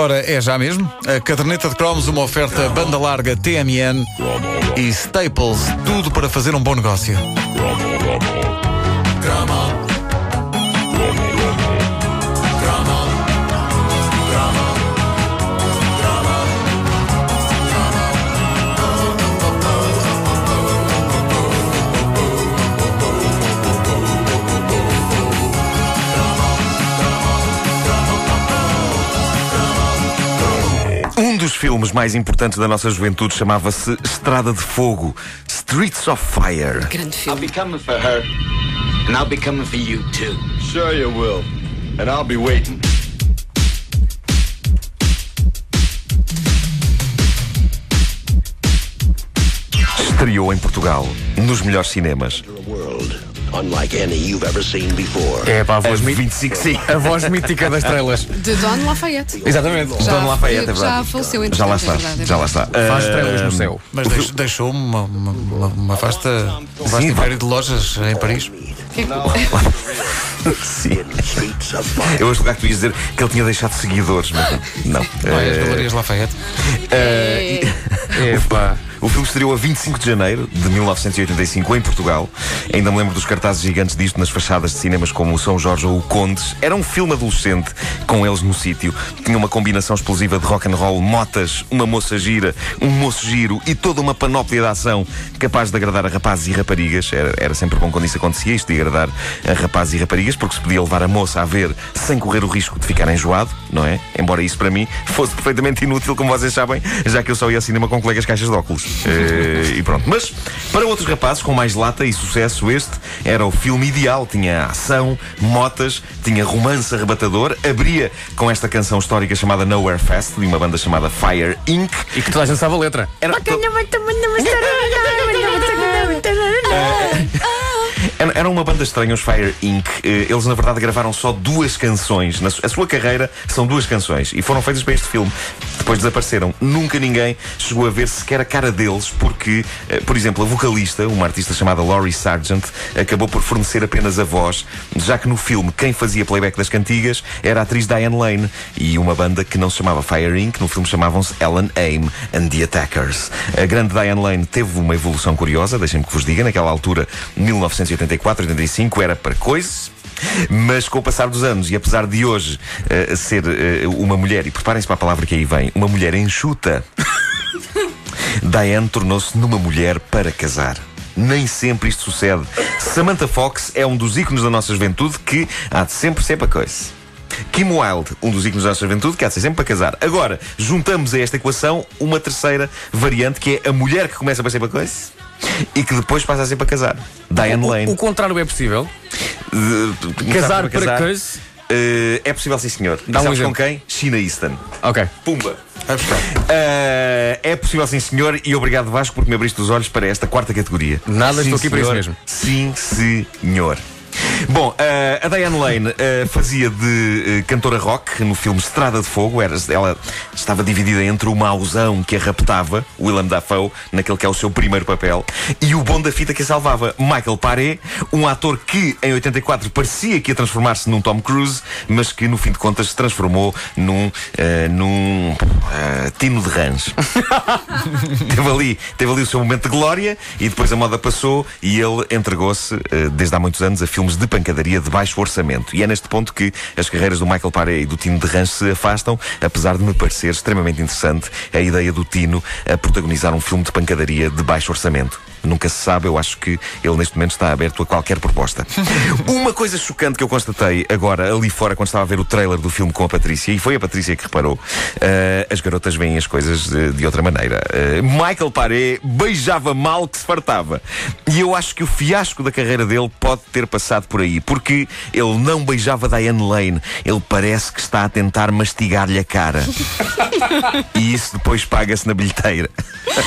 Ora, é já mesmo. A caderneta de cromos, uma oferta banda larga TMN e Staples. Tudo para fazer um bom negócio. Filmes mais importantes da nossa juventude chamava-se Estrada de Fogo Streets of Fire. Grande I'll filme. be coming for her, and I'll be coming for you too. Sure you will. And I'll be waiting. Estreou em Portugal, nos melhores cinemas. Unlike any you've ever seen before. É pá, a A voz, mi- 25, sim. a voz mítica das estrelas. De Don Lafayette. Exatamente. Já, Dona Lafayette, é já verdade. faleceu Já lá entretanto, está, é verdade, é já lá verdade. está. Faz estrelas no céu. Mas deix- deixou uma, uma, uma, uma vasta, um vasto Sim, império de lojas em Paris. Que é Sim. Eu acho que tu ias dizer que ele tinha deixado seguidores, mas não. Não é? As Eh, galerias Lafayette. É, É pá. O filme estreou a 25 de janeiro de 1985 em Portugal. Ainda me lembro dos cartazes gigantes disto nas fachadas de cinemas como o São Jorge ou o Condes. Era um filme adolescente com eles no sítio. Tinha uma combinação explosiva de rock and roll, motas, uma moça gira, um moço giro e toda uma panóplia de ação capaz de agradar a rapazes e raparigas. Era, era sempre bom quando isso acontecia, isto de agradar a rapazes e raparigas, porque se podia levar a moça a ver sem correr o risco de ficar enjoado, não é? Embora isso para mim fosse perfeitamente inútil, como vocês sabem, já que eu só ia ao cinema com colegas caixas de óculos. Eh, e pronto. Mas para outros rapazes com mais lata e sucesso, este era o filme ideal. Tinha ação, motas, tinha romance arrebatador. Abria com esta canção histórica chamada Nowhere Fast, de uma banda chamada Fire Inc. E que toda a gente sabe a letra. Era, Era- Era uma banda estranha, os Fire Inc. Eh, Eles, na verdade, gravaram só duas canções. A sua carreira são duas canções e foram feitas para este filme. Depois desapareceram. Nunca ninguém chegou a ver sequer a cara deles, porque, eh, por exemplo, a vocalista, uma artista chamada Laurie Sargent, acabou por fornecer apenas a voz, já que no filme quem fazia playback das cantigas era a atriz Diane Lane e uma banda que não se chamava Fire Inc. No filme chamavam-se Ellen Aim and the Attackers. A grande Diane Lane teve uma evolução curiosa, deixem-me que vos diga, naquela altura, 1984, 85, era para coisa. Mas com o passar dos anos, e apesar de hoje eh, ser eh, uma mulher, e preparem-se para a palavra que aí vem, uma mulher enxuta, Diane tornou-se numa mulher para casar. Nem sempre isto sucede. Samantha Fox é um dos ícones da nossa juventude que há de sempre ser para coisa. Kim Wilde, um dos ícones da nossa juventude, que há de ser sempre para casar. Agora, juntamos a esta equação uma terceira variante, que é a mulher que começa para ser para coisa e que depois passa a ser para casar. Diane Lane. O, o contrário é possível. De- de- Casar para coisa. Eh, é possível, sim, senhor. Dá um com quem? China Easton. Ok. Pumba. Eh, é possível, sim, senhor. E obrigado, Vasco, porque me abriste os olhos para esta quarta categoria. Nada, Sim, estou aqui para isso senhor. mesmo. Sim, senhor. Bom, eh, a Diane Lane eh, fazia de eh, cantora rock no filme Estrada de Fogo. Era, ela estava dividida entre o mauzão que a raptava, Willem Dafoe, naquele que é o seu primeiro papel, e o bom da fita que a salvava, Michael Paré, um ator que em 84 parecia que ia transformar-se num Tom Cruise, mas que no fim de contas se transformou num, eh, num eh, Tino de Rãs. teve, ali, teve ali o seu momento de glória e depois a moda passou e ele entregou-se, eh, desde há muitos anos, a filmes de pancadaria de baixo orçamento. E é neste ponto que as carreiras do Michael Paré e do Tino de Ranch se afastam, apesar de me parecer extremamente interessante a ideia do Tino a protagonizar um filme de pancadaria de baixo orçamento. Nunca se sabe, eu acho que ele neste momento está aberto a qualquer proposta. Uma coisa chocante que eu constatei agora ali fora quando estava a ver o trailer do filme com a Patrícia, e foi a Patrícia que reparou, eh, as garotas veem as coisas eh, de outra maneira. Eh, Michael Paré beijava mal que se fartava. E eu acho que o fiasco da carreira dele pode ter passado por aí, porque ele não beijava Diane Lane, ele parece que está a tentar mastigar-lhe a cara. e isso depois paga-se na bilheteira.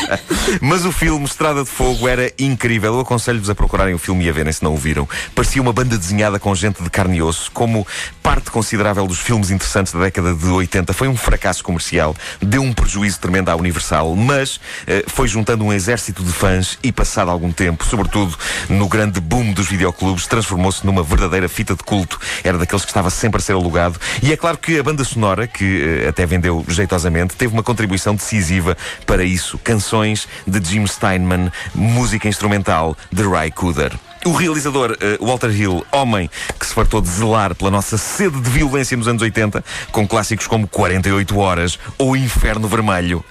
Mas o filme Estrada de Fogo era incrível. Eu aconselho-vos a procurarem o filme e a verem se não o viram. Parecia uma banda desenhada com gente de carne e osso, como parte considerável dos filmes interessantes da década de 80. Foi um fracasso comercial, deu um prejuízo tremendo à Universal, mas eh, foi juntando um exército de fãs e, passado algum tempo, sobretudo no grande boom dos videoclubes, transformou-se numa verdadeira fita de culto. Era daqueles que estava sempre a ser alugado. E é claro que a banda sonora, que eh, até vendeu jeitosamente, teve uma contribuição decisiva para isso. Canções de Jim Steinman, música instrumental de Ray Cooder. O realizador eh, Walter Hill, homem que se fartou de zelar pela nossa sede de violência nos anos 80, com clássicos como 48 Horas ou Inferno Vermelho.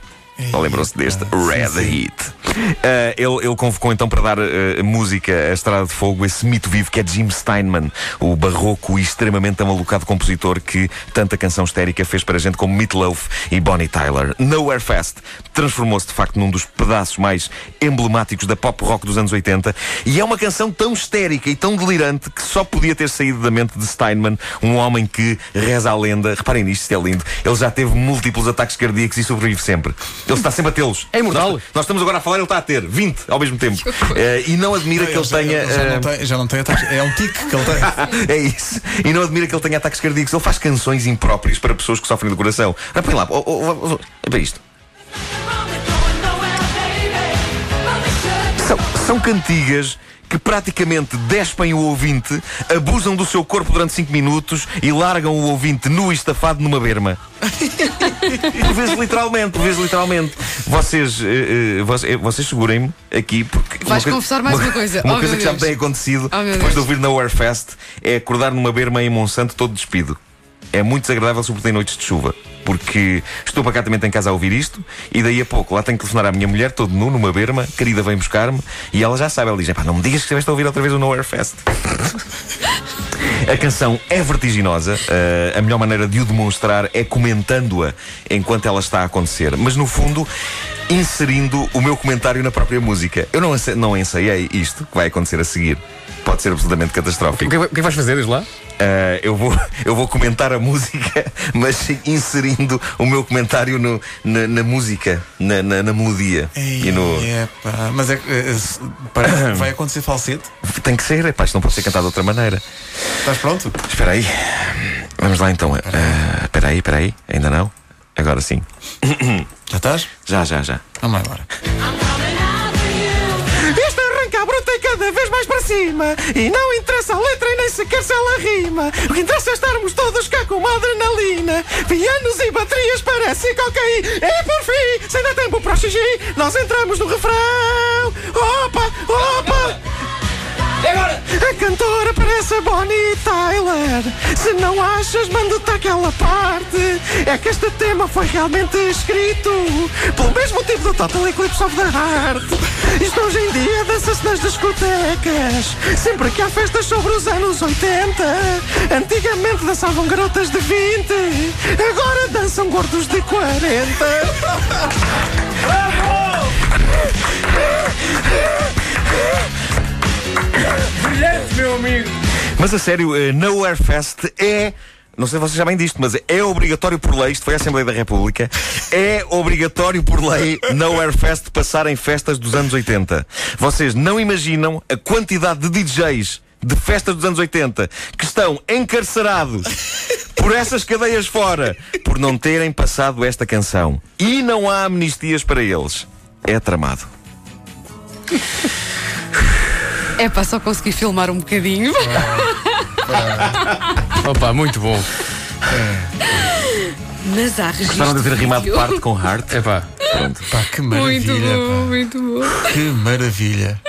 Ou lembrou-se deste? Red Heat. Uh, ele, ele convocou então para dar uh, música a Estrada de Fogo esse mito vivo que é Jim Steinman, o barroco e extremamente amalucado compositor que tanta canção histérica fez para gente como Meatloaf e Bonnie Tyler. Nowhere Fast transformou-se de facto num dos pedaços mais emblemáticos da pop rock dos anos 80 e é uma canção tão histérica e tão delirante que só podia ter saído da mente de Steinman, um homem que reza a lenda. Reparem nisto, isto é lindo. Ele já teve múltiplos ataques cardíacos e sobrevive sempre. Ele está sempre a tê-los. É imortal. Nós, nós estamos agora a falar, ele está a ter 20 ao mesmo tempo. Eh, e não admira que ele já, tenha. já, eh, não tem, já não tem ataques. É um tique que ele tem. é isso. E não admira que ele tenha ataques cardíacos. Ele faz canções impróprias para pessoas que sofrem do coração. Ah, põe lá, oh, oh, oh, oh, é para isto. São, são cantigas que praticamente despem o ouvinte, abusam do seu corpo durante 5 minutos e largam o ouvinte nu e estafado numa berma. por vezes literalmente, por vezes literalmente. Vocês, eh, eh, vocês, vocês segurem-me aqui porque. Vais uma confessar mais uma coisa. Uma Oh, coisa que já me Deus. tem acontecido Oh, depois de Deus. ouvir Nowhere Fest é acordar numa berma em Monsanto todo despido. É muito desagradável, sobretudo em noites de chuva. Porque estou pacatamente em casa a ouvir isto e daí a pouco lá tenho que telefonar à minha mulher, todo nu, numa berma, querida vem buscar-me e ela já sabe, ela diz: "Epá, não me digas que estiveste a ouvir outra vez o Nowhere Fest. A canção é vertiginosa. eh, a melhor maneira de o demonstrar é comentando-a enquanto ela está a acontecer. Mas no fundo, inserindo o meu comentário na própria música. Eu não, não ensaiei isto que vai acontecer a seguir. Pode ser absolutamente O catastrófico. que, é- o que é que vais fazer, lá? Eh, eu, vou, eu vou comentar a música, mas inserindo o meu comentário no- na, na música, na, na- na melodia. E no. É, mas é que vai acontecer falsete. Tem que ser, epá, isto não pode ser cantado de outra maneira. Estás pronto? Espera aí. Vamos lá então. Ah, Espera aí, espera aí. Ainda não? Agora sim. Já estás? Já, já, já. Vamos lá agora. mais para cima. E não interessa a letra e nem sequer se ela rima. O que interessa é estarmos todos cá com uma adrenalina. Pianos e baterias parecem cocaína. E por fim, sem dar tempo para o xixi, nós entramos no refrão. Opa, opa! A cantora parece a Bonnie Tyler. Se não achas, manda-te aquela parte. É que este tema foi realmente escrito pelo mesmo motivo do Total Eclipse of the Heart. Isto hoje em dia dança-se nas discotecas. Sempre que há festas sobre os anos 80. Antigamente dançavam garotas de 20. Agora dançam gordos de 40. Brilhante, meu amigo! Mas a sério, eh, Nowhere Fest é. Não sei se vocês sabem disto, mas é obrigatório por lei, isto foi a Assembleia da República, é obrigatório por lei Nowhere Fest passar em festas dos anos 80. Vocês não imaginam a quantidade de DJs de festas dos anos 80 que estão encarcerados por essas cadeias fora por não terem passado esta canção. E não há amnistias para eles. É tramado. É pá, só consegui filmar um bocadinho. Opa, muito bom. Mas há registro. Gostaram de ter rimado parte com heart? Epá, Pronto. Pá, que Muito maravilha. bom, pá. muito bom. Que maravilha.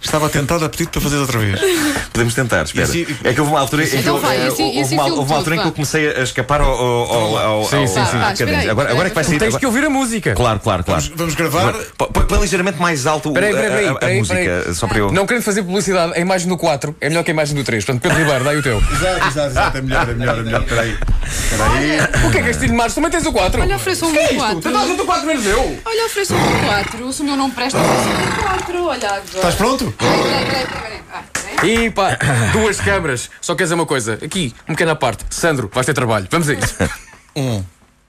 Estava tentado a pedir para fazer outra vez. Podemos tentar, espera. Se- é que houve uma altura, em que Então eu- vai, eh, houve uma, filme houve uma altura em que eu comecei a escapar ao. ao, ao, Sim, sim, sim. Ah, cadência. aí, agora, agora é que vai sair. tens agora- que ouvir a música. Claro, claro, claro. Vamos, vamos gravar. Põe- ligeiramente mais alto o- Peraí, peraí, a- peraí, a, a peraí, música, peraí. só para eu. Não querendo fazer publicidade, a imagem do 4 é melhor que a imagem do 3. Portanto, Pedro Ribeiro, dá aí o teu. Exato, exato, exato. É melhor, é melhor, é melhor. Espera aí. Espera aí. O que é filho de Marcos? Também tens o 4. Olha, ofereço um Tu 4. estás o 4 menos eu. Olha, ofereço um 4. Se o meu não presta, ofereço um 4. Olha agora. Estás pronto? Pá, duas câmaras. Só quer dizer uma coisa. Aqui, uma pequena parte. Sandro, vais ter trabalho. Vamos a isso. Um,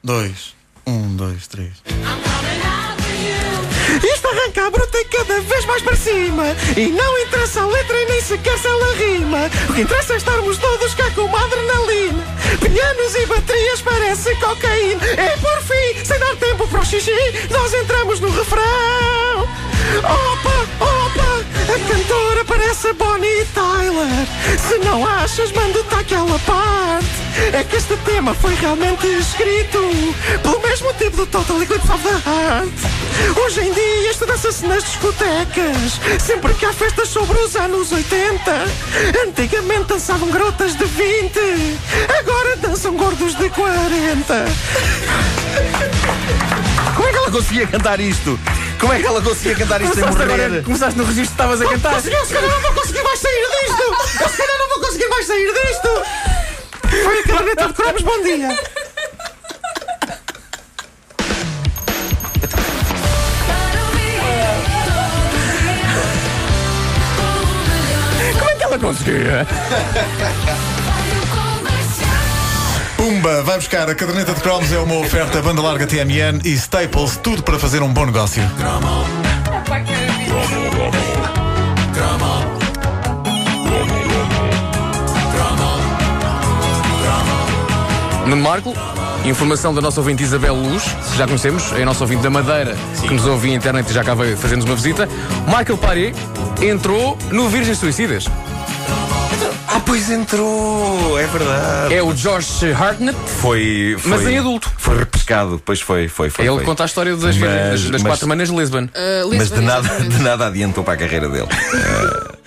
dois, um, dois, três. Isto arranca a bruta e cada vez mais para cima. E não interessa a letra e nem sequer se ela rima. O que interessa é estarmos todos cá com uma adrenalina. Pianos e baterias parece cocaína. E por fim, sem dar tempo para o xixi, nós entramos no refrão. Opa, opa, a cantora parece Bonnie Tyler. Se não achas, mando-te aquela parte. É que este tema foi realmente escrito pelo mesmo tipo do Total Eclipse of the Heart. Hoje em dia isto dança-se nas discotecas, sempre que há festas sobre os anos 80. Antigamente dançavam garotas de 20, agora dançam gordos de 40. Como é que ela conseguia cantar isto? Como é que ela conseguia cantar isto sem Começaste, agora, morrer? começaste no registro que estavas a cantar. Eu se calhar não vou conseguir mais sair disto! Eu se calhar não vou conseguir mais sair disto! Foi a caderneta de cromos, bom dia! Como é que ela conseguia? Pumba, vai buscar a caderneta de cromos, é uma oferta banda larga TMN e Staples, tudo para fazer um bom negócio. Nuno Marco, informação da nossa ouvinte Isabel Luz, que já conhecemos, é a nossa ouvinte da Madeira, que nos ouve via internet e já cá veio fazer-nos uma visita. Michael Paré entrou no Virgens Suicidas. Ah, pois entrou, é verdade. É o Josh Hartnett, Foi, foi. Mas em adulto. Foi repescado, pois foi, foi, foi. ele foi. conta a história das, Mas- das, das mas- quatro maneiras de Lisbon. Uh, Mas de Lisbon, nada, de nada adiantou para a carreira dele.